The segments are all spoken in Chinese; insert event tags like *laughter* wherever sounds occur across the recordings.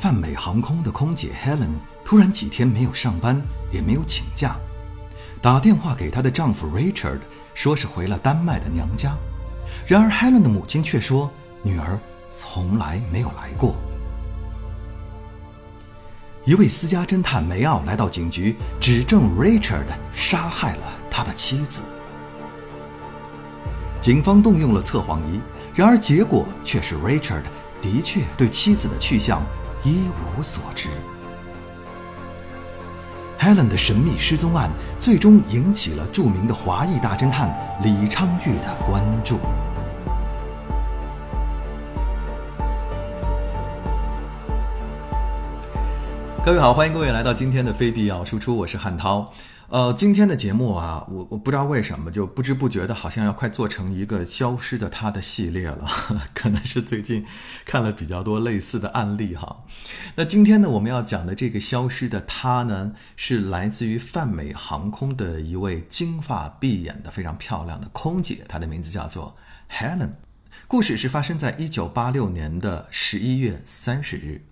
泛美航空的空姐 Helen 突然几天没有上班，也没有请假，打电话给她的丈夫 Richard，说是回了丹麦的娘家。然而 Helen 的母亲却说，女儿从来没有来过。一位私家侦探梅奥来到警局，指证 Richard 杀害了他的妻子。警方动用了测谎仪，然而结果却是 Richard 的确对妻子的去向一无所知。Helen 的神秘失踪案最终引起了著名的华裔大侦探李昌钰的关注。各位好，欢迎各位来到今天的非必要输出，我是汉涛。呃，今天的节目啊，我我不知道为什么就不知不觉的，好像要快做成一个消失的他的系列了，*laughs* 可能是最近看了比较多类似的案例哈。那今天呢，我们要讲的这个消失的他呢，是来自于泛美航空的一位金发碧眼的非常漂亮的空姐，她的名字叫做 Helen。故事是发生在一九八六年的十一月三十日，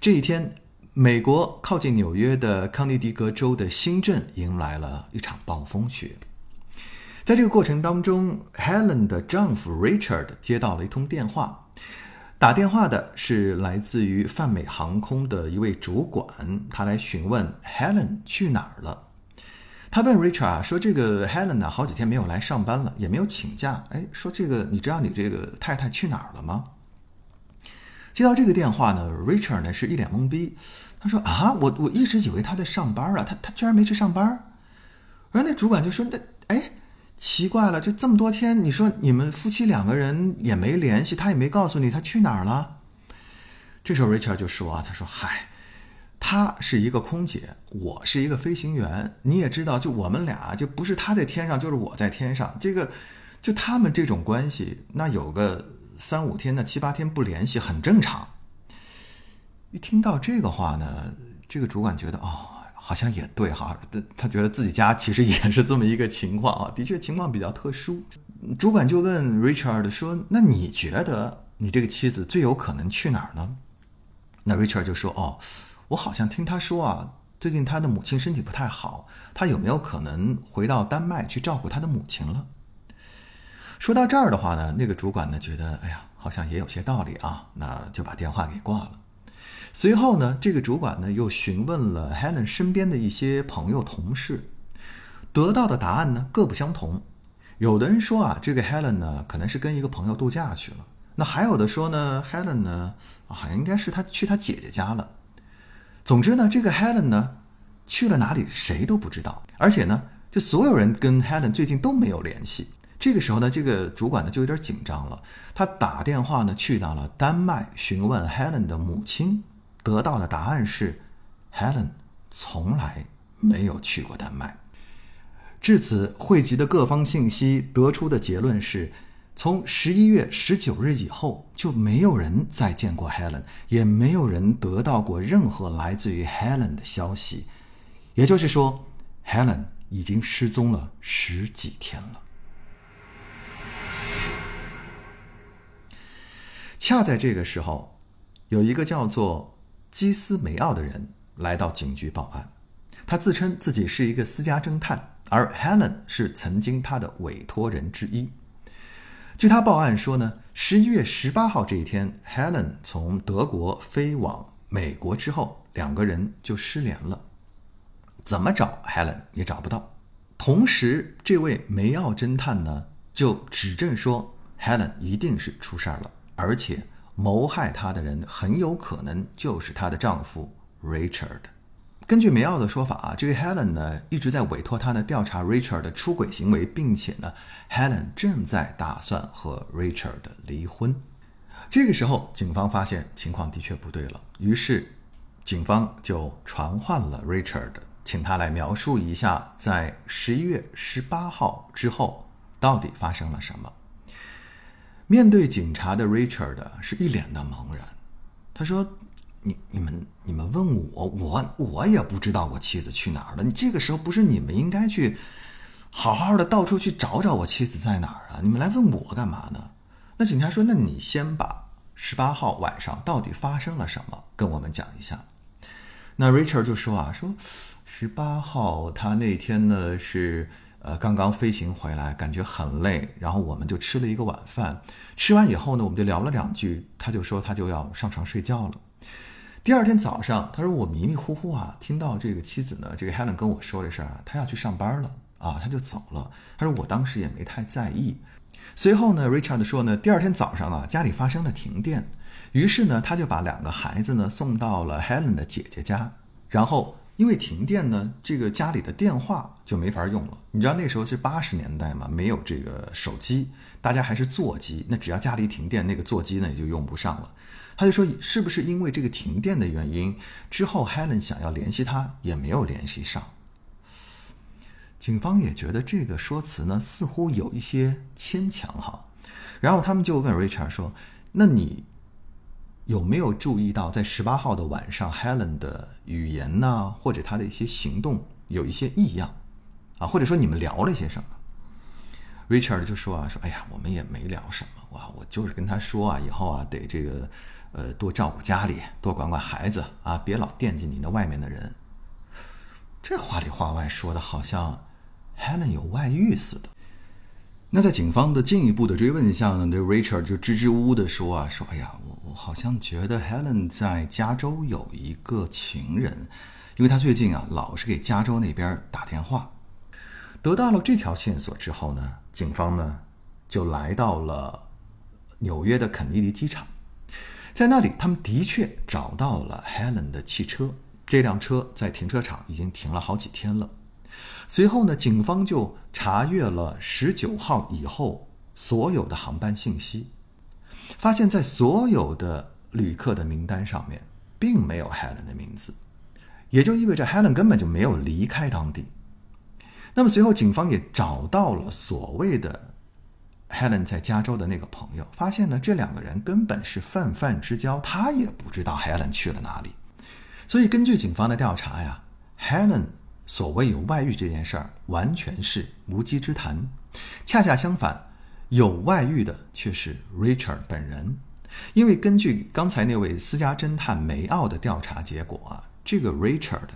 这一天。美国靠近纽约的康涅狄格州的新镇迎来了一场暴风雪。在这个过程当中，Helen 的丈夫 Richard 接到了一通电话，打电话的是来自于泛美航空的一位主管，他来询问 Helen 去哪儿了。他问 Richard 啊说：“这个 Helen 呢，好几天没有来上班了，也没有请假。哎，说这个，你知道你这个太太去哪儿了吗？”接到这个电话呢，Richard 呢是一脸懵逼。他说：“啊，我我一直以为他在上班啊，他他居然没去上班。”而那主管就说：“那哎，奇怪了，就这么多天，你说你们夫妻两个人也没联系，他也没告诉你他去哪儿了。”这时候 Richard 就说：“啊，他说嗨，他是一个空姐，我是一个飞行员，你也知道，就我们俩就不是他在天上，就是我在天上。这个就他们这种关系，那有个。”三五天的七八天不联系很正常。一听到这个话呢，这个主管觉得哦，好像也对哈，他觉得自己家其实也是这么一个情况啊，的确情况比较特殊。主管就问 Richard 说：“那你觉得你这个妻子最有可能去哪儿呢？”那 Richard 就说：“哦，我好像听他说啊，最近他的母亲身体不太好，他有没有可能回到丹麦去照顾他的母亲了？”说到这儿的话呢，那个主管呢觉得，哎呀，好像也有些道理啊，那就把电话给挂了。随后呢，这个主管呢又询问了 Helen 身边的一些朋友同事，得到的答案呢各不相同。有的人说啊，这个 Helen 呢可能是跟一个朋友度假去了；那还有的说呢，Helen 呢好像应该是他去他姐姐家了。总之呢，这个 Helen 呢去了哪里谁都不知道，而且呢，就所有人跟 Helen 最近都没有联系。这个时候呢，这个主管呢就有点紧张了。他打电话呢去到了丹麦询问 Helen 的母亲，得到的答案是，Helen 从来没有去过丹麦。至此，汇集的各方信息得出的结论是，从十一月十九日以后，就没有人再见过 Helen，也没有人得到过任何来自于 Helen 的消息。也就是说，Helen 已经失踪了十几天了。恰在这个时候，有一个叫做基斯梅奥的人来到警局报案。他自称自己是一个私家侦探，而 Helen 是曾经他的委托人之一。据他报案说呢，十一月十八号这一天，Helen 从德国飞往美国之后，两个人就失联了，怎么找 Helen 也找不到。同时，这位梅奥侦探呢，就指证说 Helen 一定是出事儿了。而且谋害她的人很有可能就是她的丈夫 Richard。根据梅奥的说法啊，这个 Helen 呢一直在委托他呢调查 Richard 的出轨行为，并且呢 Helen 正在打算和 Richard 离婚。这个时候，警方发现情况的确不对了，于是警方就传唤了 Richard，请他来描述一下在十一月十八号之后到底发生了什么。面对警察的 Richard 是一脸的茫然，他说：“你、你们、你们问我，我、我也不知道我妻子去哪儿了。你这个时候不是你们应该去好好的到处去找找我妻子在哪儿啊？你们来问我干嘛呢？”那警察说：“那你先把十八号晚上到底发生了什么跟我们讲一下。那 Richard 就说啊，说十八号他那天呢是呃刚刚飞行回来，感觉很累，然后我们就吃了一个晚饭，吃完以后呢，我们就聊了两句，他就说他就要上床睡觉了。第二天早上，他说我迷迷糊糊啊，听到这个妻子呢，这个 Helen 跟我说这事儿啊，他要去上班了啊，他就走了。他说我当时也没太在意。随后呢，Richard 说呢，第二天早上啊，家里发生了停电，于是呢，他就把两个孩子呢送到了 Helen 的姐姐家。然后因为停电呢，这个家里的电话就没法用了。你知道那时候是八十年代嘛，没有这个手机，大家还是座机。那只要家里停电，那个座机呢也就用不上了。他就说，是不是因为这个停电的原因，之后 Helen 想要联系他也没有联系上？警方也觉得这个说辞呢似乎有一些牵强哈。然后他们就问 Richard 说：“那你有没有注意到在十八号的晚上，Helen 的语言呢，或者他的一些行动有一些异样啊？或者说你们聊了些什么？”Richard 就说啊：“说哎呀，我们也没聊什么哇，我就是跟他说啊，以后啊得这个。”呃，多照顾家里，多管管孩子啊，别老惦记你那外面的人。这话里话外说的，好像 Helen 有外遇似的。那在警方的进一步的追问下呢，这 Richard 就支支吾吾的说啊，说哎呀，我我好像觉得 Helen 在加州有一个情人，因为他最近啊老是给加州那边打电话。得到了这条线索之后呢，警方呢就来到了纽约的肯尼迪机场。在那里，他们的确找到了 Helen 的汽车。这辆车在停车场已经停了好几天了。随后呢，警方就查阅了十九号以后所有的航班信息，发现，在所有的旅客的名单上面，并没有 Helen 的名字，也就意味着 Helen 根本就没有离开当地。那么随后，警方也找到了所谓的。Helen 在加州的那个朋友发现呢，这两个人根本是泛泛之交，他也不知道 Helen 去了哪里。所以根据警方的调查呀，Helen 所谓有外遇这件事儿完全是无稽之谈。恰恰相反，有外遇的却是 Richard 本人。因为根据刚才那位私家侦探梅奥的调查结果啊，这个 Richard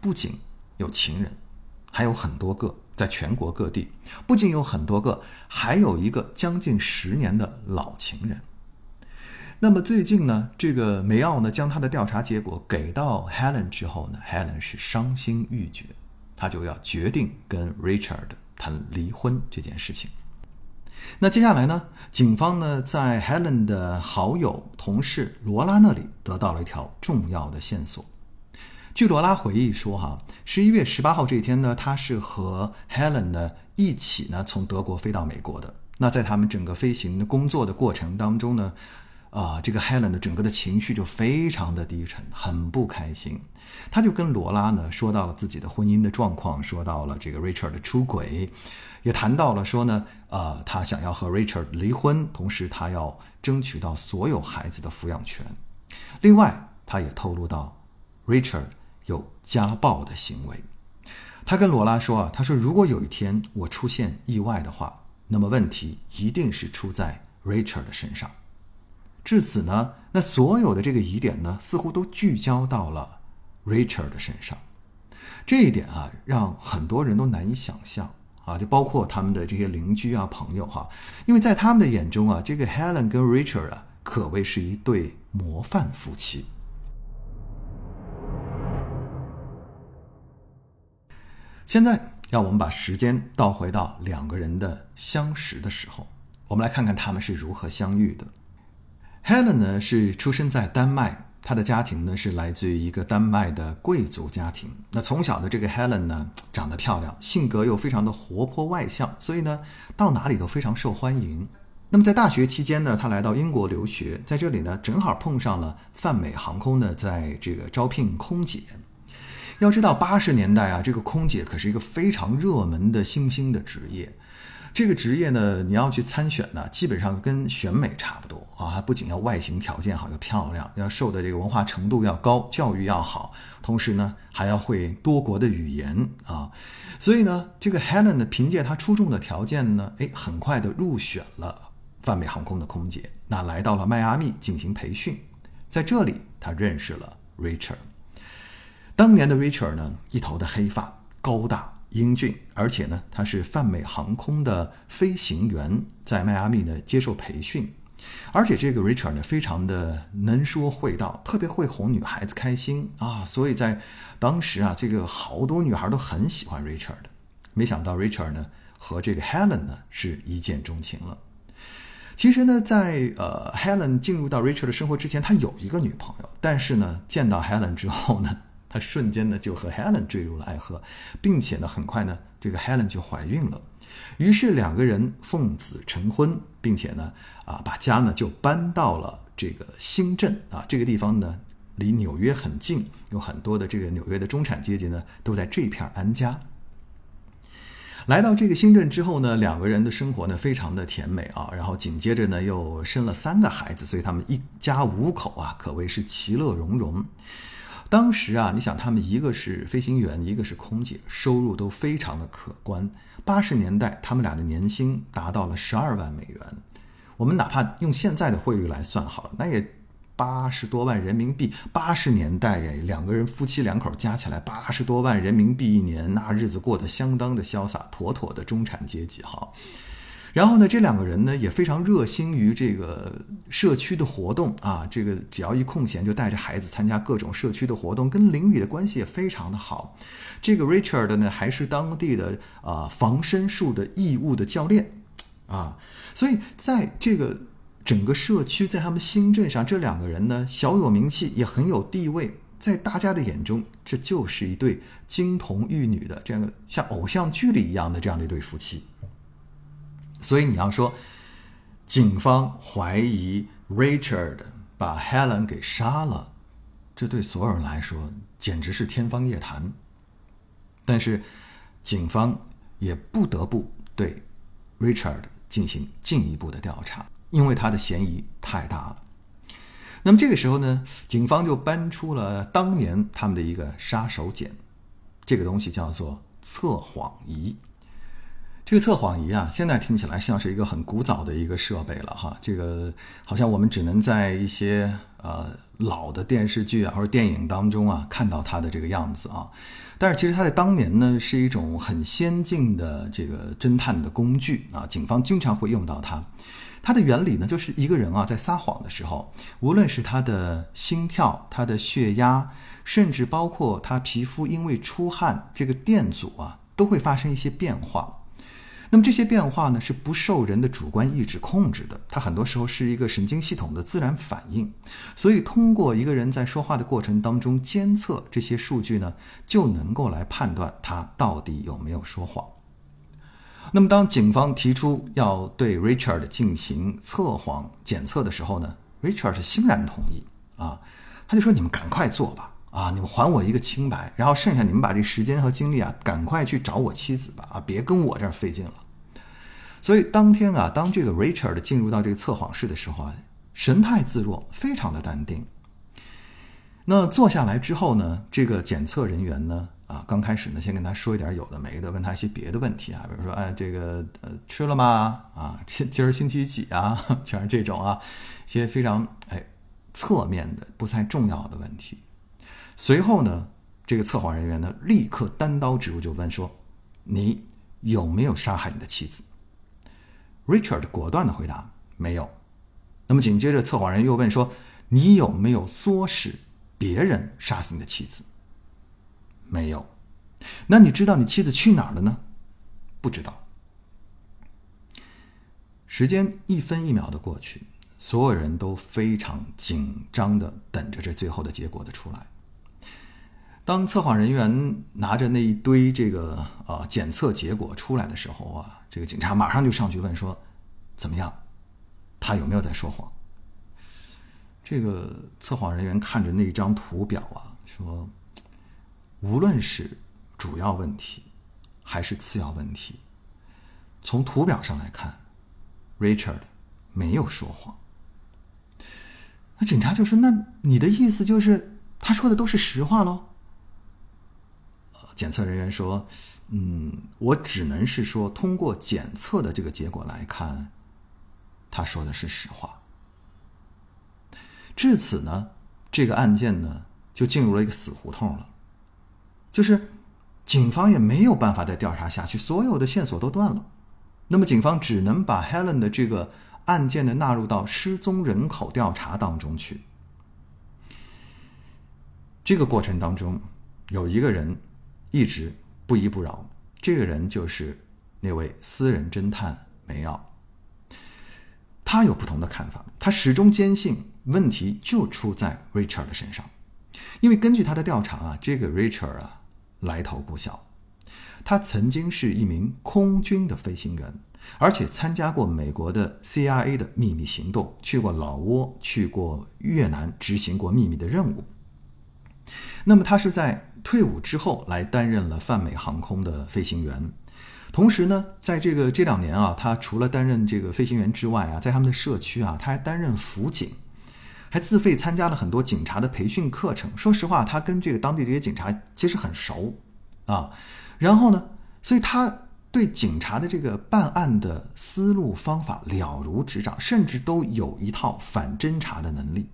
不仅有情人，还有很多个。在全国各地，不仅有很多个，还有一个将近十年的老情人。那么最近呢，这个梅奥呢将他的调查结果给到 Helen 之后呢，Helen 是伤心欲绝，他就要决定跟 Richard 谈离婚这件事情。那接下来呢，警方呢在 Helen 的好友、同事罗拉那里得到了一条重要的线索。据罗拉回忆说，哈，十一月十八号这一天呢，他是和 Helen 呢一起呢从德国飞到美国的。那在他们整个飞行的工作的过程当中呢，啊，这个 Helen 的整个的情绪就非常的低沉，很不开心。他就跟罗拉呢说到了自己的婚姻的状况，说到了这个 Richard 的出轨，也谈到了说呢，呃，他想要和 Richard 离婚，同时他要争取到所有孩子的抚养权。另外，他也透露到 Richard。有家暴的行为，他跟罗拉说啊，他说如果有一天我出现意外的话，那么问题一定是出在 Richard 的身上。至此呢，那所有的这个疑点呢，似乎都聚焦到了 Richard 的身上。这一点啊，让很多人都难以想象啊，就包括他们的这些邻居啊、朋友哈，因为在他们的眼中啊，这个 Helen 跟 Richard 啊，可谓是一对模范夫妻。现在，让我们把时间倒回到两个人的相识的时候，我们来看看他们是如何相遇的。Helen 呢是出生在丹麦，她的家庭呢是来自于一个丹麦的贵族家庭。那从小的这个 Helen 呢，长得漂亮，性格又非常的活泼外向，所以呢，到哪里都非常受欢迎。那么在大学期间呢，她来到英国留学，在这里呢，正好碰上了泛美航空呢，在这个招聘空姐。要知道，八十年代啊，这个空姐可是一个非常热门的新兴的职业。这个职业呢，你要去参选呢，基本上跟选美差不多啊。不仅要外形条件好，要漂亮，要受的这个文化程度要高，教育要好，同时呢，还要会多国的语言啊。所以呢，这个 Helen 呢，凭借她出众的条件呢，哎，很快的入选了泛美航空的空姐。那来到了迈阿密进行培训。在这里他认识了 Richard。当年的 Richard 呢，一头的黑发，高大英俊，而且呢，他是泛美航空的飞行员，在迈阿密呢接受培训。而且这个 Richard 呢，非常的能说会道，特别会哄女孩子开心啊，所以在当时啊，这个好多女孩都很喜欢 Richard 的。没想到 Richard 呢和这个 Helen 呢是一见钟情了。其实呢，在呃 Helen 进入到 Richard 的生活之前，他有一个女朋友，但是呢，见到 Helen 之后呢，他瞬间呢就和 Helen 坠入了爱河，并且呢，很快呢，这个 Helen 就怀孕了。于是两个人奉子成婚，并且呢，啊，把家呢就搬到了这个新镇啊，这个地方呢离纽约很近，有很多的这个纽约的中产阶级呢都在这片安家。来到这个新镇之后呢，两个人的生活呢非常的甜美啊，然后紧接着呢又生了三个孩子，所以他们一家五口啊可谓是其乐融融。当时啊，你想他们一个是飞行员，一个是空姐，收入都非常的可观。八十年代，他们俩的年薪达到了十二万美元。我们哪怕用现在的汇率来算好了，那也八十多万人民币。八十年代呀，两个人夫妻两口加起来八十多万人民币一年，那日子过得相当的潇洒，妥妥的中产阶级哈。然后呢，这两个人呢也非常热心于这个社区的活动啊，这个只要一空闲就带着孩子参加各种社区的活动，跟邻里的关系也非常的好。这个 Richard 呢还是当地的啊防身术的义务的教练啊，所以在这个整个社区，在他们新镇上，这两个人呢小有名气，也很有地位，在大家的眼中，这就是一对金童玉女的这样的像偶像剧里一样的这样的一对夫妻。所以你要说，警方怀疑 Richard 把 Helen 给杀了，这对所有人来说简直是天方夜谭。但是，警方也不得不对 Richard 进行进一步的调查，因为他的嫌疑太大了。那么这个时候呢，警方就搬出了当年他们的一个杀手锏，这个东西叫做测谎仪。这个测谎仪啊，现在听起来像是一个很古早的一个设备了哈。这个好像我们只能在一些呃老的电视剧啊或者电影当中啊看到它的这个样子啊。但是其实它在当年呢是一种很先进的这个侦探的工具啊，警方经常会用到它。它的原理呢就是一个人啊在撒谎的时候，无论是他的心跳、他的血压，甚至包括他皮肤因为出汗，这个电阻啊都会发生一些变化。那么这些变化呢，是不受人的主观意志控制的，它很多时候是一个神经系统的自然反应。所以，通过一个人在说话的过程当中监测这些数据呢，就能够来判断他到底有没有说谎。那么，当警方提出要对 Richard 进行测谎检测的时候呢，Richard 是欣然同意啊，他就说：“你们赶快做吧。”啊，你们还我一个清白，然后剩下你们把这时间和精力啊，赶快去找我妻子吧，啊，别跟我这儿费劲了。所以当天啊，当这个 Richard 进入到这个测谎室的时候啊，神态自若，非常的淡定。那坐下来之后呢，这个检测人员呢，啊，刚开始呢，先跟他说一点有的没的，问他一些别的问题啊，比如说，哎，这个呃，吃了吗？啊，今今儿星期几啊？*laughs* 全是这种啊，一些非常哎侧面的、不太重要的问题。随后呢，这个测谎人员呢，立刻单刀直入，就问说：“你有没有杀害你的妻子？”Richard 果断的回答：“没有。”那么紧接着，测谎人又问说：“你有没有唆使别人杀死你的妻子？”“没有。”“那你知道你妻子去哪儿了呢？”“不知道。”时间一分一秒的过去，所有人都非常紧张的等着这最后的结果的出来。当测谎人员拿着那一堆这个呃检测结果出来的时候啊，这个警察马上就上去问说：“怎么样？他有没有在说谎？”这个测谎人员看着那张图表啊，说：“无论是主要问题还是次要问题，从图表上来看，Richard 没有说谎。”那警察就说：“那你的意思就是他说的都是实话喽？”检测人员说：“嗯，我只能是说，通过检测的这个结果来看，他说的是实话。”至此呢，这个案件呢就进入了一个死胡同了，就是警方也没有办法再调查下去，所有的线索都断了。那么警方只能把 Helen 的这个案件呢纳入到失踪人口调查当中去。这个过程当中，有一个人一直不依不饶，这个人就是那位私人侦探梅奥。他有不同的看法，他始终坚信问题就出在 Richard 的身上，因为根据他的调查啊，这个 Richard 啊来头不小，他曾经是一名空军的飞行员，而且参加过美国的 CIA 的秘密行动，去过老挝，去过越南，执行过秘密的任务。那么他是在退伍之后来担任了泛美航空的飞行员。同时呢，在这个这两年啊，他除了担任这个飞行员之外啊，在他们的社区啊，他还担任辅警，还自费参加了很多警察的培训课程。说实话，他跟这个当地这些警察其实很熟啊。然后呢，所以他对警察的这个办案的思路方法了如指掌，甚至都有一套反侦查的能力。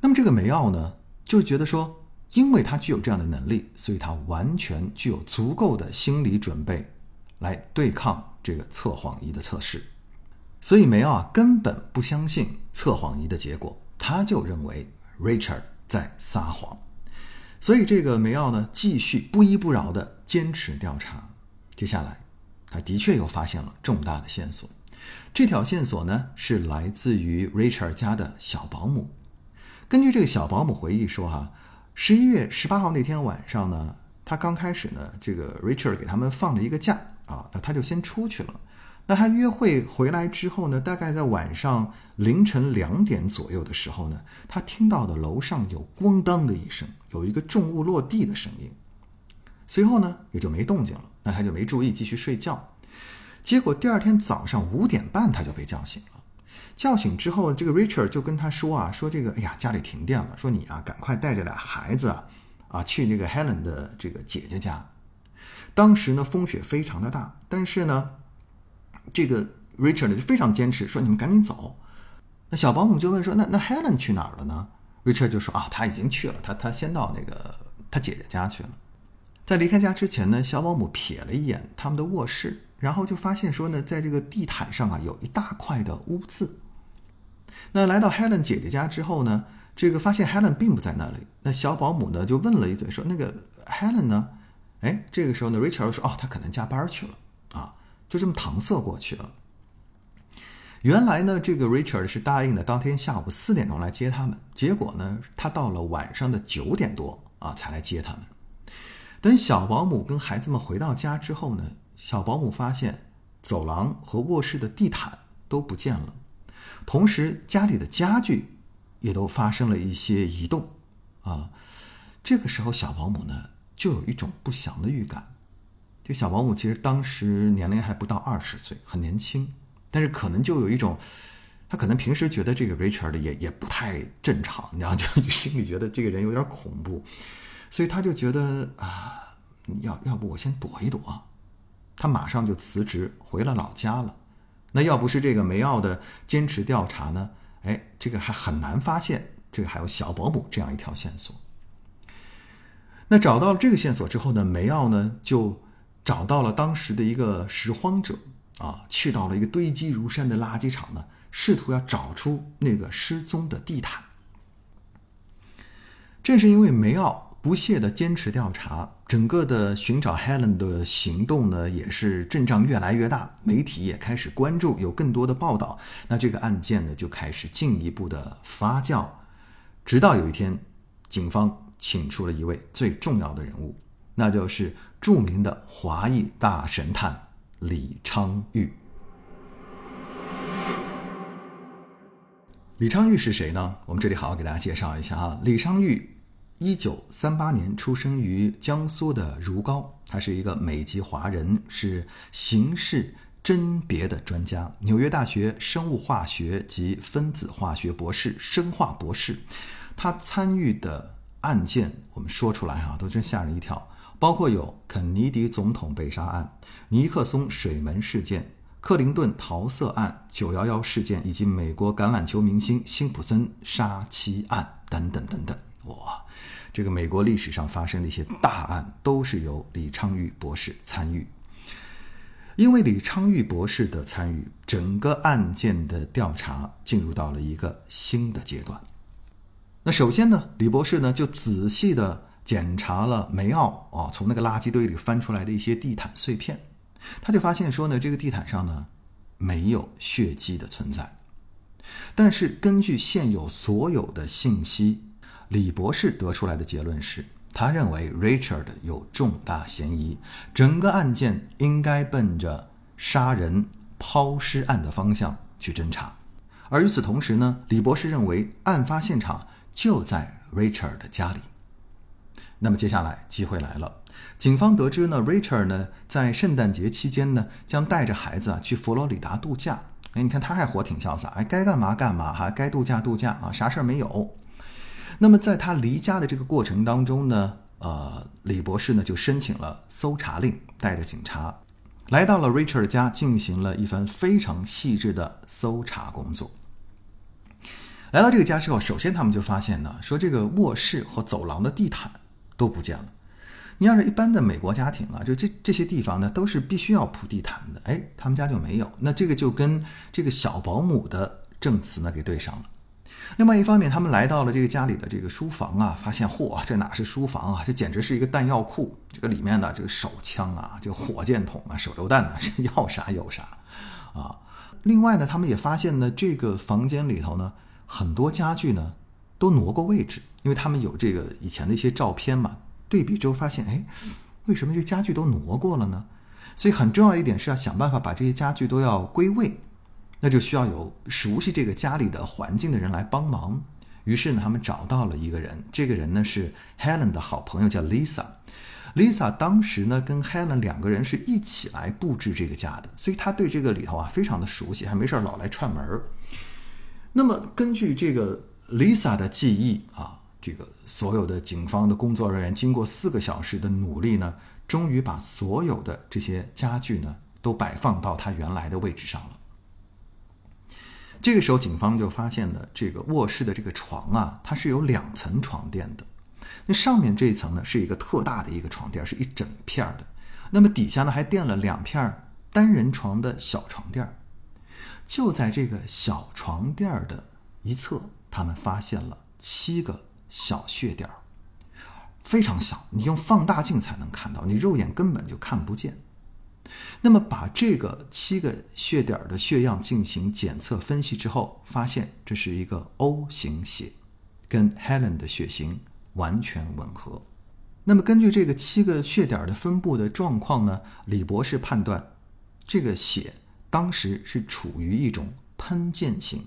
那么这个梅奥呢，就觉得说。因为他具有这样的能力，所以他完全具有足够的心理准备来对抗这个测谎仪的测试。所以梅奥啊根本不相信测谎仪的结果，他就认为 Richard 在撒谎。所以这个梅奥呢继续不依不饶的坚持调查。接下来，他的确又发现了重大的线索。这条线索呢是来自于 Richard 家的小保姆。根据这个小保姆回忆说，哈。十一月十八号那天晚上呢，他刚开始呢，这个 Richard 给他们放了一个假啊，那他就先出去了。那他约会回来之后呢，大概在晚上凌晨两点左右的时候呢，他听到的楼上有咣当的一声，有一个重物落地的声音。随后呢，也就没动静了，那他就没注意继续睡觉。结果第二天早上五点半他就被叫醒了。叫醒之后，这个 Richard 就跟他说啊，说这个，哎呀，家里停电了，说你啊，赶快带着俩孩子啊，啊，去那个 Helen 的这个姐姐家。当时呢，风雪非常的大，但是呢，这个 Richard 就非常坚持，说你们赶紧走。那小保姆就问说，那那 Helen 去哪儿了呢？Richard 就说啊，他已经去了，他他先到那个他姐姐家去了。在离开家之前呢，小保姆瞥了一眼他们的卧室，然后就发现说呢，在这个地毯上啊，有一大块的污渍。那来到 Helen 姐姐家之后呢，这个发现 Helen 并不在那里。那小保姆呢就问了一嘴，说：“那个 Helen 呢？”哎，这个时候呢，Richard 说：“哦，他可能加班去了啊。”就这么搪塞过去了。原来呢，这个 Richard 是答应的当天下午四点钟来接他们，结果呢，他到了晚上的九点多啊才来接他们。等小保姆跟孩子们回到家之后呢，小保姆发现走廊和卧室的地毯都不见了。同时，家里的家具也都发生了一些移动，啊，这个时候小保姆呢就有一种不祥的预感。这小保姆其实当时年龄还不到二十岁，很年轻，但是可能就有一种，他可能平时觉得这个 Richard 也也不太正常，你知道，就心里觉得这个人有点恐怖，所以他就觉得啊，要要不我先躲一躲，他马上就辞职回了老家了。那要不是这个梅奥的坚持调查呢，哎，这个还很难发现这个还有小保姆这样一条线索。那找到了这个线索之后呢，梅奥呢就找到了当时的一个拾荒者啊，去到了一个堆积如山的垃圾场呢，试图要找出那个失踪的地毯。正是因为梅奥。不懈的坚持调查，整个的寻找 Helen 的行动呢，也是阵仗越来越大，媒体也开始关注，有更多的报道，那这个案件呢就开始进一步的发酵，直到有一天，警方请出了一位最重要的人物，那就是著名的华裔大神探李昌钰。李昌钰是谁呢？我们这里好好给大家介绍一下啊，李昌钰。一九三八年出生于江苏的如皋，他是一个美籍华人，是形式甄别的专家，纽约大学生物化学及分子化学博士，生化博士。他参与的案件，我们说出来啊，都真吓人一跳，包括有肯尼迪总统被杀案、尼克松水门事件、克林顿桃色案、九幺幺事件以及美国橄榄球明星辛普森杀妻案等等等等。哇，这个美国历史上发生的一些大案都是由李昌钰博士参与。因为李昌钰博士的参与，整个案件的调查进入到了一个新的阶段。那首先呢，李博士呢就仔细的检查了梅奥啊从那个垃圾堆里翻出来的一些地毯碎片，他就发现说呢，这个地毯上呢没有血迹的存在。但是根据现有所有的信息，李博士得出来的结论是。他认为 Richard 有重大嫌疑，整个案件应该奔着杀人抛尸案的方向去侦查。而与此同时呢，李博士认为案发现场就在 Richard 的家里。那么接下来机会来了，警方得知呢，Richard 呢在圣诞节期间呢将带着孩子啊去佛罗里达度假。哎，你看他还活挺潇洒，哎，该干嘛干嘛哈，该度假度假啊，啥事儿没有。那么在他离家的这个过程当中呢，呃，李博士呢就申请了搜查令，带着警察来到了 Richard 家，进行了一番非常细致的搜查工作。来到这个家之后，首先他们就发现呢，说这个卧室和走廊的地毯都不见了。你要是一般的美国家庭啊，就这这些地方呢，都是必须要铺地毯的。哎，他们家就没有。那这个就跟这个小保姆的证词呢给对上了。另外一方面，他们来到了这个家里的这个书房啊，发现嚯，这哪是书房啊，这简直是一个弹药库。这个里面的这个手枪啊，这个火箭筒啊，手榴弹呢，是要啥有啥，啊。*laughs* 另外呢，他们也发现呢，这个房间里头呢，很多家具呢都挪过位置，因为他们有这个以前的一些照片嘛，对比之后发现，哎，为什么这家具都挪过了呢？所以很重要一点是要想办法把这些家具都要归位。那就需要有熟悉这个家里的环境的人来帮忙。于是呢，他们找到了一个人，这个人呢是 Helen 的好朋友，叫 Lisa。Lisa 当时呢跟 Helen 两个人是一起来布置这个家的，所以他对这个里头啊非常的熟悉，还没事老来串门儿。那么根据这个 Lisa 的记忆啊，这个所有的警方的工作人员经过四个小时的努力呢，终于把所有的这些家具呢都摆放到他原来的位置上了。这个时候，警方就发现了这个卧室的这个床啊，它是有两层床垫的。那上面这一层呢，是一个特大的一个床垫，是一整片的。那么底下呢，还垫了两片单人床的小床垫。就在这个小床垫的一侧，他们发现了七个小血点非常小，你用放大镜才能看到，你肉眼根本就看不见。那么，把这个七个血点的血样进行检测分析之后，发现这是一个 O 型血，跟 Helen 的血型完全吻合。那么，根据这个七个血点的分布的状况呢，李博士判断，这个血当时是处于一种喷溅型。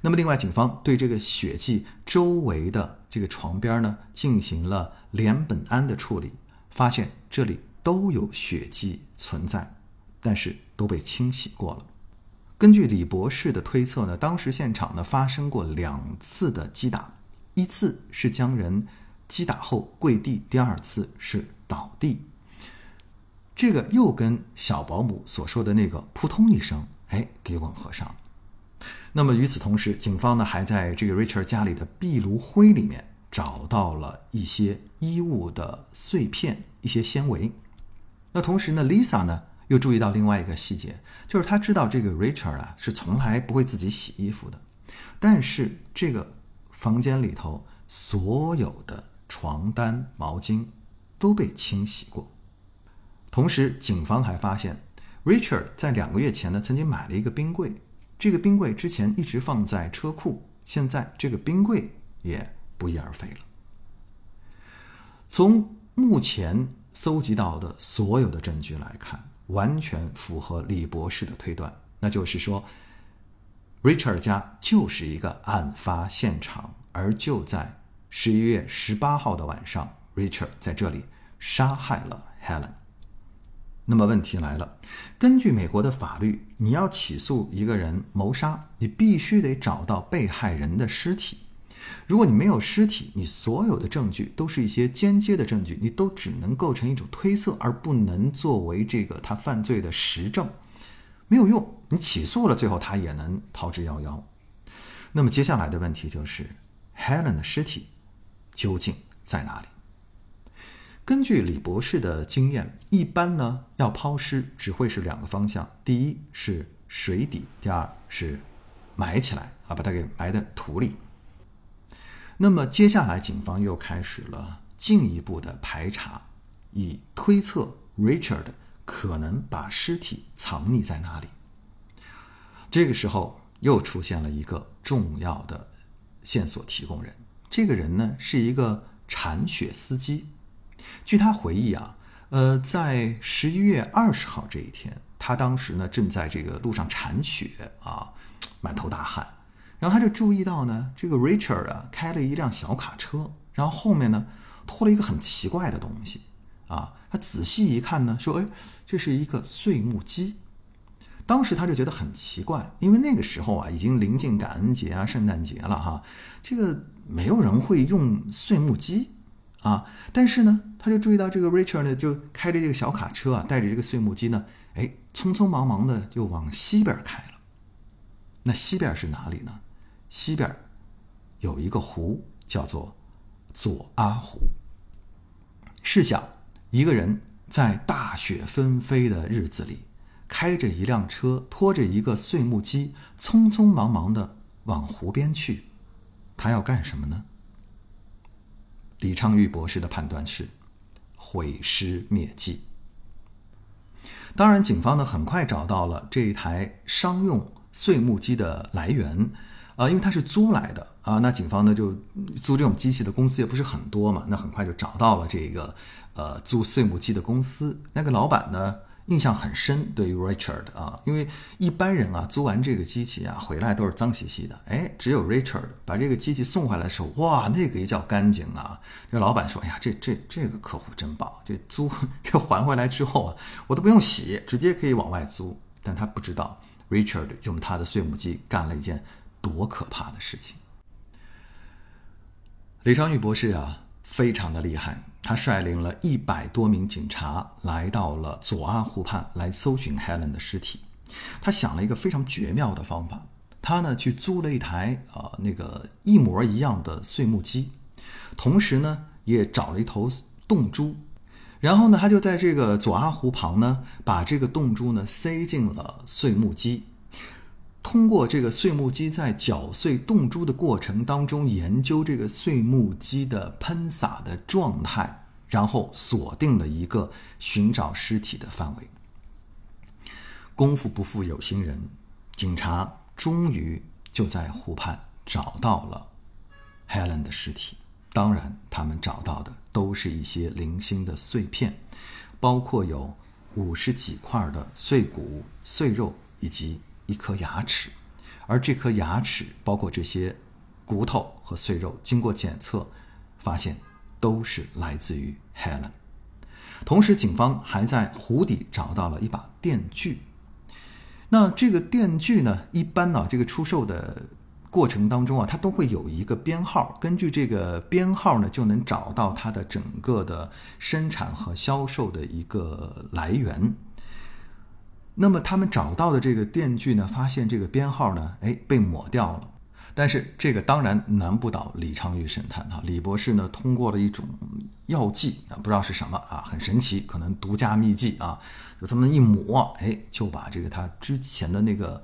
那么，另外，警方对这个血迹周围的这个床边呢，进行了联苯胺的处理，发现这里。都有血迹存在，但是都被清洗过了。根据李博士的推测呢，当时现场呢发生过两次的击打，一次是将人击打后跪地，第二次是倒地。这个又跟小保姆所说的那个扑通一声，哎，给吻合上了。那么与此同时，警方呢还在这个 Richard 家里的壁炉灰里面找到了一些衣物的碎片，一些纤维。那同时呢，Lisa 呢又注意到另外一个细节，就是她知道这个 Richard 啊是从来不会自己洗衣服的，但是这个房间里头所有的床单、毛巾都被清洗过。同时，警方还发现 Richard 在两个月前呢曾经买了一个冰柜，这个冰柜之前一直放在车库，现在这个冰柜也不翼而飞了。从目前。搜集到的所有的证据来看，完全符合李博士的推断，那就是说，Richard 家就是一个案发现场，而就在十一月十八号的晚上，Richard 在这里杀害了 Helen。那么问题来了，根据美国的法律，你要起诉一个人谋杀，你必须得找到被害人的尸体。如果你没有尸体，你所有的证据都是一些间接的证据，你都只能构成一种推测，而不能作为这个他犯罪的实证。没有用，你起诉了，最后他也能逃之夭夭。那么接下来的问题就是 Helen 的尸体究竟在哪里？根据李博士的经验，一般呢要抛尸只会是两个方向：第一是水底，第二是埋起来啊，把它给埋在土里。那么接下来，警方又开始了进一步的排查，以推测 Richard 可能把尸体藏匿在哪里。这个时候，又出现了一个重要的线索提供人，这个人呢是一个铲雪司机。据他回忆啊，呃，在十一月二十号这一天，他当时呢正在这个路上铲雪啊，满头大汗，然后他就注意到呢，这个 Richard 啊开了一辆小卡车，然后后面呢拖了一个很奇怪的东西啊，他仔细一看呢，说，哎，这是一个碎木机。当时他就觉得很奇怪，因为那个时候啊已经临近感恩节啊、圣诞节了哈，这个没有人会用碎木机。啊，但是呢，他就注意到这个 Richard 呢，就开着这个小卡车啊，带着这个碎木机呢，哎，匆匆忙忙的就往西边开了。那西边是哪里呢？西边有一个湖，叫做左阿湖。试想，一个人在大雪纷飞的日子里，开着一辆车，拖着一个碎木机，匆匆忙忙的往湖边去，他要干什么呢？李昌钰博士的判断是毁尸灭迹。当然，警方呢很快找到了这一台商用碎木机的来源，啊，因为它是租来的啊。那警方呢就租这种机器的公司也不是很多嘛，那很快就找到了这个呃租碎木机的公司。那个老板呢？印象很深，对于 Richard 啊，因为一般人啊租完这个机器啊回来都是脏兮兮的，哎，只有 Richard 把这个机器送回来的时候，哇，那个一叫干净啊！这老板说：“哎呀，这这这个客户真棒，这租 *laughs* 这还回来之后啊，我都不用洗，直接可以往外租。”但他不知道 Richard 用他的碎木机干了一件多可怕的事情。李昌钰博士啊，非常的厉害。他率领了一百多名警察来到了左阿湖畔来搜寻 Helen 的尸体。他想了一个非常绝妙的方法，他呢去租了一台啊那个一模一样的碎木机，同时呢也找了一头洞猪，然后呢他就在这个左阿湖旁呢把这个洞珠呢塞进了碎木机，通过这个碎木机在搅碎冻珠的过程当中研究这个碎木机的喷洒的状态。然后锁定了一个寻找尸体的范围。功夫不负有心人，警察终于就在湖畔找到了 Helen 的尸体。当然，他们找到的都是一些零星的碎片，包括有五十几块的碎骨、碎肉以及一颗牙齿。而这颗牙齿，包括这些骨头和碎肉，经过检测，发现。都是来自于 Helen。同时，警方还在湖底找到了一把电锯。那这个电锯呢，一般呢，这个出售的过程当中啊，它都会有一个编号，根据这个编号呢，就能找到它的整个的生产和销售的一个来源。那么，他们找到的这个电锯呢，发现这个编号呢，哎，被抹掉了。但是这个当然难不倒李昌钰神探哈，李博士呢通过了一种药剂啊，不知道是什么啊，很神奇，可能独家秘技啊，就这么一抹，哎，就把这个他之前的那个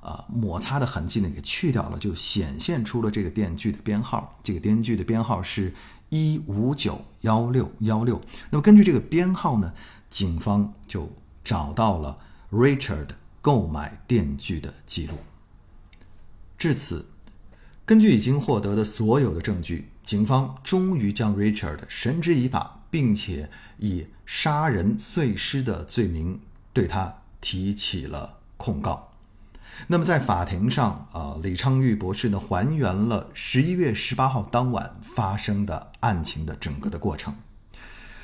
啊摩擦的痕迹呢给去掉了，就显现出了这个电锯的编号，这个电锯的编号是一五九幺六幺六。那么根据这个编号呢，警方就找到了 Richard 购买电锯的记录。至此。根据已经获得的所有的证据，警方终于将 Richard 绳之以法，并且以杀人碎尸的罪名对他提起了控告。那么在法庭上，啊，李昌钰博士呢还原了十一月十八号当晚发生的案情的整个的过程。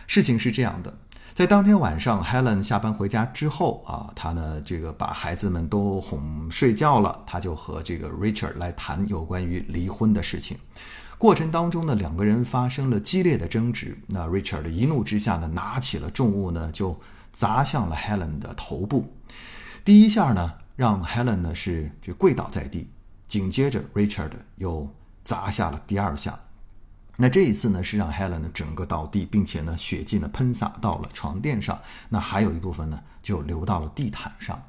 事情是这样的。在当天晚上，Helen 下班回家之后啊，她呢这个把孩子们都哄睡觉了，她就和这个 Richard 来谈有关于离婚的事情。过程当中呢，两个人发生了激烈的争执。那 Richard 一怒之下呢，拿起了重物呢，就砸向了 Helen 的头部。第一下呢，让 Helen 呢是就跪倒在地，紧接着 Richard 又砸下了第二下。那这一次呢，是让 Helen 呢整个倒地，并且呢血迹呢喷洒到了床垫上，那还有一部分呢就流到了地毯上。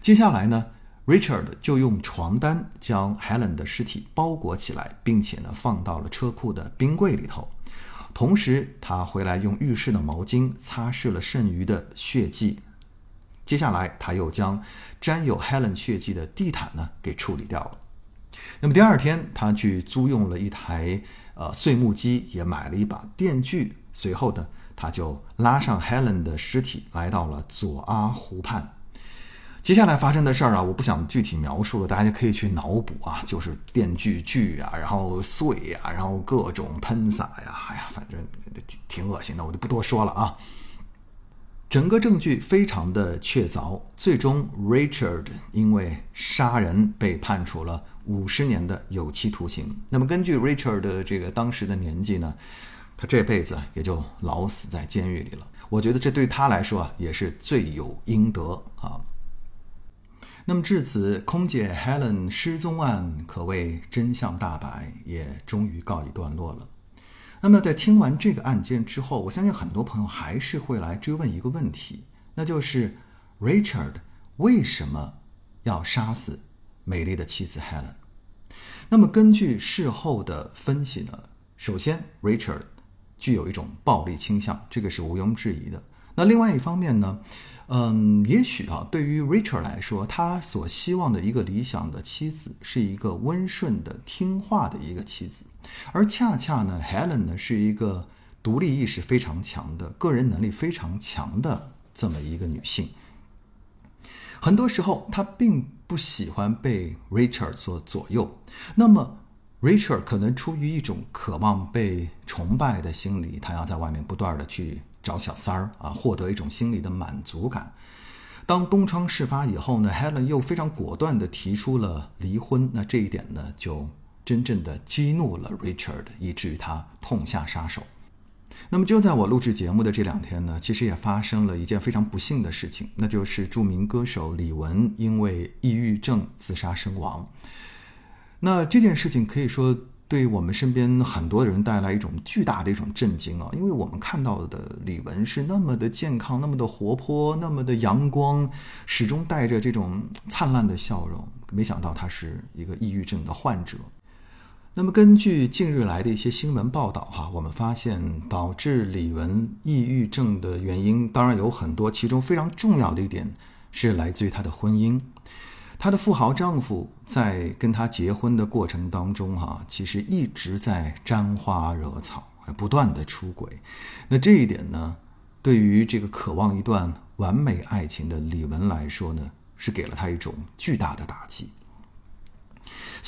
接下来呢，Richard 就用床单将 Helen 的尸体包裹起来，并且呢放到了车库的冰柜里头。同时，他回来用浴室的毛巾擦拭了剩余的血迹。接下来，他又将沾有 Helen 血迹的地毯呢给处理掉了。那么第二天，他去租用了一台。呃，碎木机也买了一把电锯。随后呢，他就拉上 Helen 的尸体来到了左阿湖畔。接下来发生的事儿啊，我不想具体描述了，大家可以去脑补啊，就是电锯锯啊，然后碎呀，然后各种喷洒呀，哎呀，反正挺挺恶心的，我就不多说了啊。整个证据非常的确凿，最终 Richard 因为杀人被判处了五十年的有期徒刑。那么根据 Richard 的这个当时的年纪呢，他这辈子也就老死在监狱里了。我觉得这对他来说啊，也是罪有应得啊。那么至此，空姐 Helen 失踪案可谓真相大白，也终于告一段落了。那么，在听完这个案件之后，我相信很多朋友还是会来追问一个问题，那就是 Richard 为什么要杀死美丽的妻子 Helen？那么，根据事后的分析呢，首先 Richard 具有一种暴力倾向，这个是毋庸置疑的。那另外一方面呢？嗯，也许啊，对于 Richard 来说，他所希望的一个理想的妻子是一个温顺的、听话的一个妻子，而恰恰呢，Helen 呢是一个独立意识非常强的、个人能力非常强的这么一个女性。很多时候，她并不喜欢被 Richard 所左右。那么，Richard 可能出于一种渴望被崇拜的心理，他要在外面不断的去。找小三儿啊，获得一种心理的满足感。当东窗事发以后呢，Helen 又非常果断地提出了离婚。那这一点呢，就真正的激怒了 Richard，以至于他痛下杀手。那么就在我录制节目的这两天呢，其实也发生了一件非常不幸的事情，那就是著名歌手李玟因为抑郁症自杀身亡。那这件事情可以说。对我们身边很多人带来一种巨大的一种震惊啊！因为我们看到的李玟是那么的健康，那么的活泼，那么的阳光，始终带着这种灿烂的笑容。没想到他是一个抑郁症的患者。那么根据近日来的一些新闻报道，哈，我们发现导致李玟抑郁症的原因当然有很多，其中非常重要的一点是来自于她的婚姻。她的富豪丈夫在跟她结婚的过程当中，哈，其实一直在沾花惹草，不断的出轨。那这一点呢，对于这个渴望一段完美爱情的李玟来说呢，是给了她一种巨大的打击。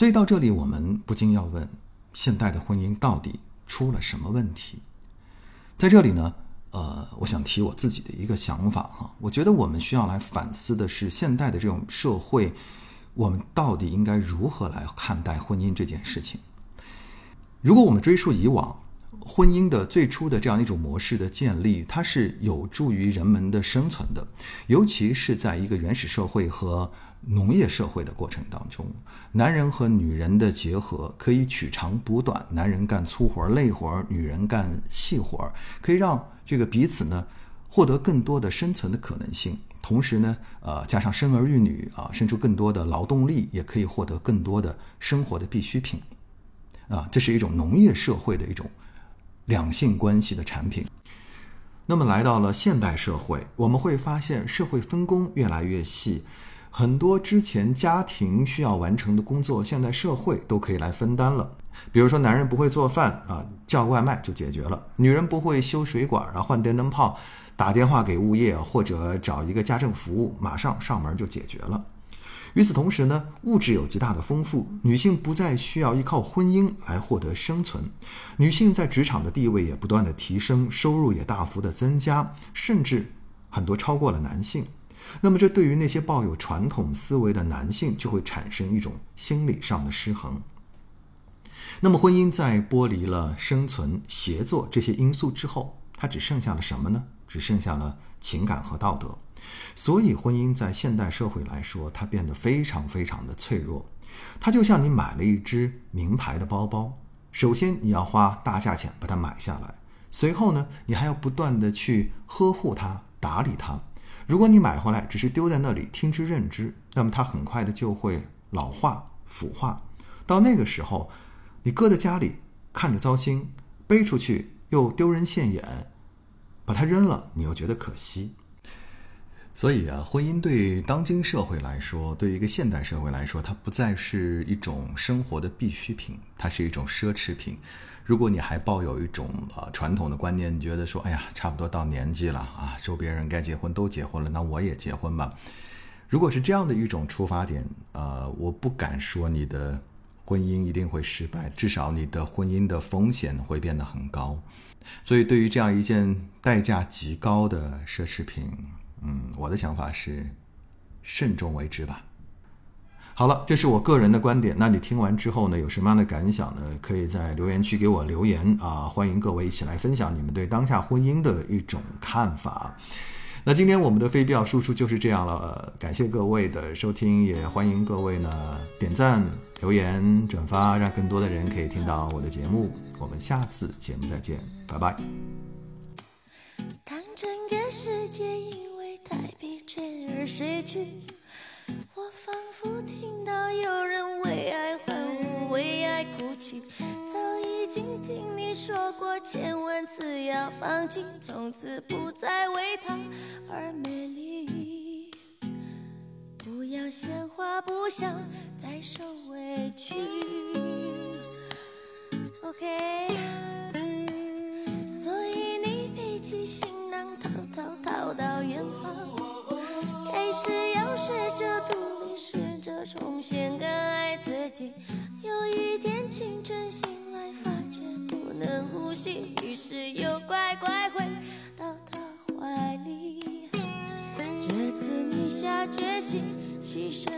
所以到这里，我们不禁要问：现代的婚姻到底出了什么问题？在这里呢？呃，我想提我自己的一个想法哈，我觉得我们需要来反思的是现代的这种社会，我们到底应该如何来看待婚姻这件事情？如果我们追溯以往，婚姻的最初的这样一种模式的建立，它是有助于人们的生存的，尤其是在一个原始社会和。农业社会的过程当中，男人和女人的结合可以取长补短，男人干粗活累活，女人干细活，可以让这个彼此呢获得更多的生存的可能性。同时呢，呃，加上生儿育女啊，生出更多的劳动力，也可以获得更多的生活的必需品。啊，这是一种农业社会的一种两性关系的产品。那么来到了现代社会，我们会发现社会分工越来越细。很多之前家庭需要完成的工作，现在社会都可以来分担了。比如说，男人不会做饭啊，叫外卖就解决了；女人不会修水管啊，换电灯泡，打电话给物业或者找一个家政服务，马上上门就解决了。与此同时呢，物质有极大的丰富，女性不再需要依靠婚姻来获得生存，女性在职场的地位也不断的提升，收入也大幅的增加，甚至很多超过了男性。那么，这对于那些抱有传统思维的男性，就会产生一种心理上的失衡。那么，婚姻在剥离了生存、协作这些因素之后，它只剩下了什么呢？只剩下了情感和道德。所以婚姻在现代社会来说，它变得非常非常的脆弱。它就像你买了一只名牌的包包，首先你要花大价钱把它买下来，随后呢，你还要不断的去呵护它、打理它。如果你买回来只是丢在那里听之任之，那么它很快的就会老化、腐化。到那个时候，你搁在家里看着糟心，背出去又丢人现眼，把它扔了，你又觉得可惜。所以啊，婚姻对当今社会来说，对于一个现代社会来说，它不再是一种生活的必需品，它是一种奢侈品。如果你还抱有一种啊传统的观念，你觉得说，哎呀，差不多到年纪了啊，周边人该结婚都结婚了，那我也结婚吧。如果是这样的一种出发点，呃，我不敢说你的婚姻一定会失败，至少你的婚姻的风险会变得很高。所以，对于这样一件代价极高的奢侈品，嗯，我的想法是，慎重为之吧。好了，这是我个人的观点。那你听完之后呢，有什么样的感想呢？可以在留言区给我留言啊！欢迎各位一起来分享你们对当下婚姻的一种看法。那今天我们的非必要输出就是这样了，感谢各位的收听，也欢迎各位呢点赞、留言、转发，让更多的人可以听到我的节目。我们下次节目再见，拜拜。当整个世界因为太疲倦而睡去，我仿佛听到有人为爱欢呼，为爱哭泣。早已经听你说过千万次要放弃，从此不再为他而美丽。不要鲜花不想再受委屈。OK，心，于是又乖乖回到他怀里。这次你下决心牺牲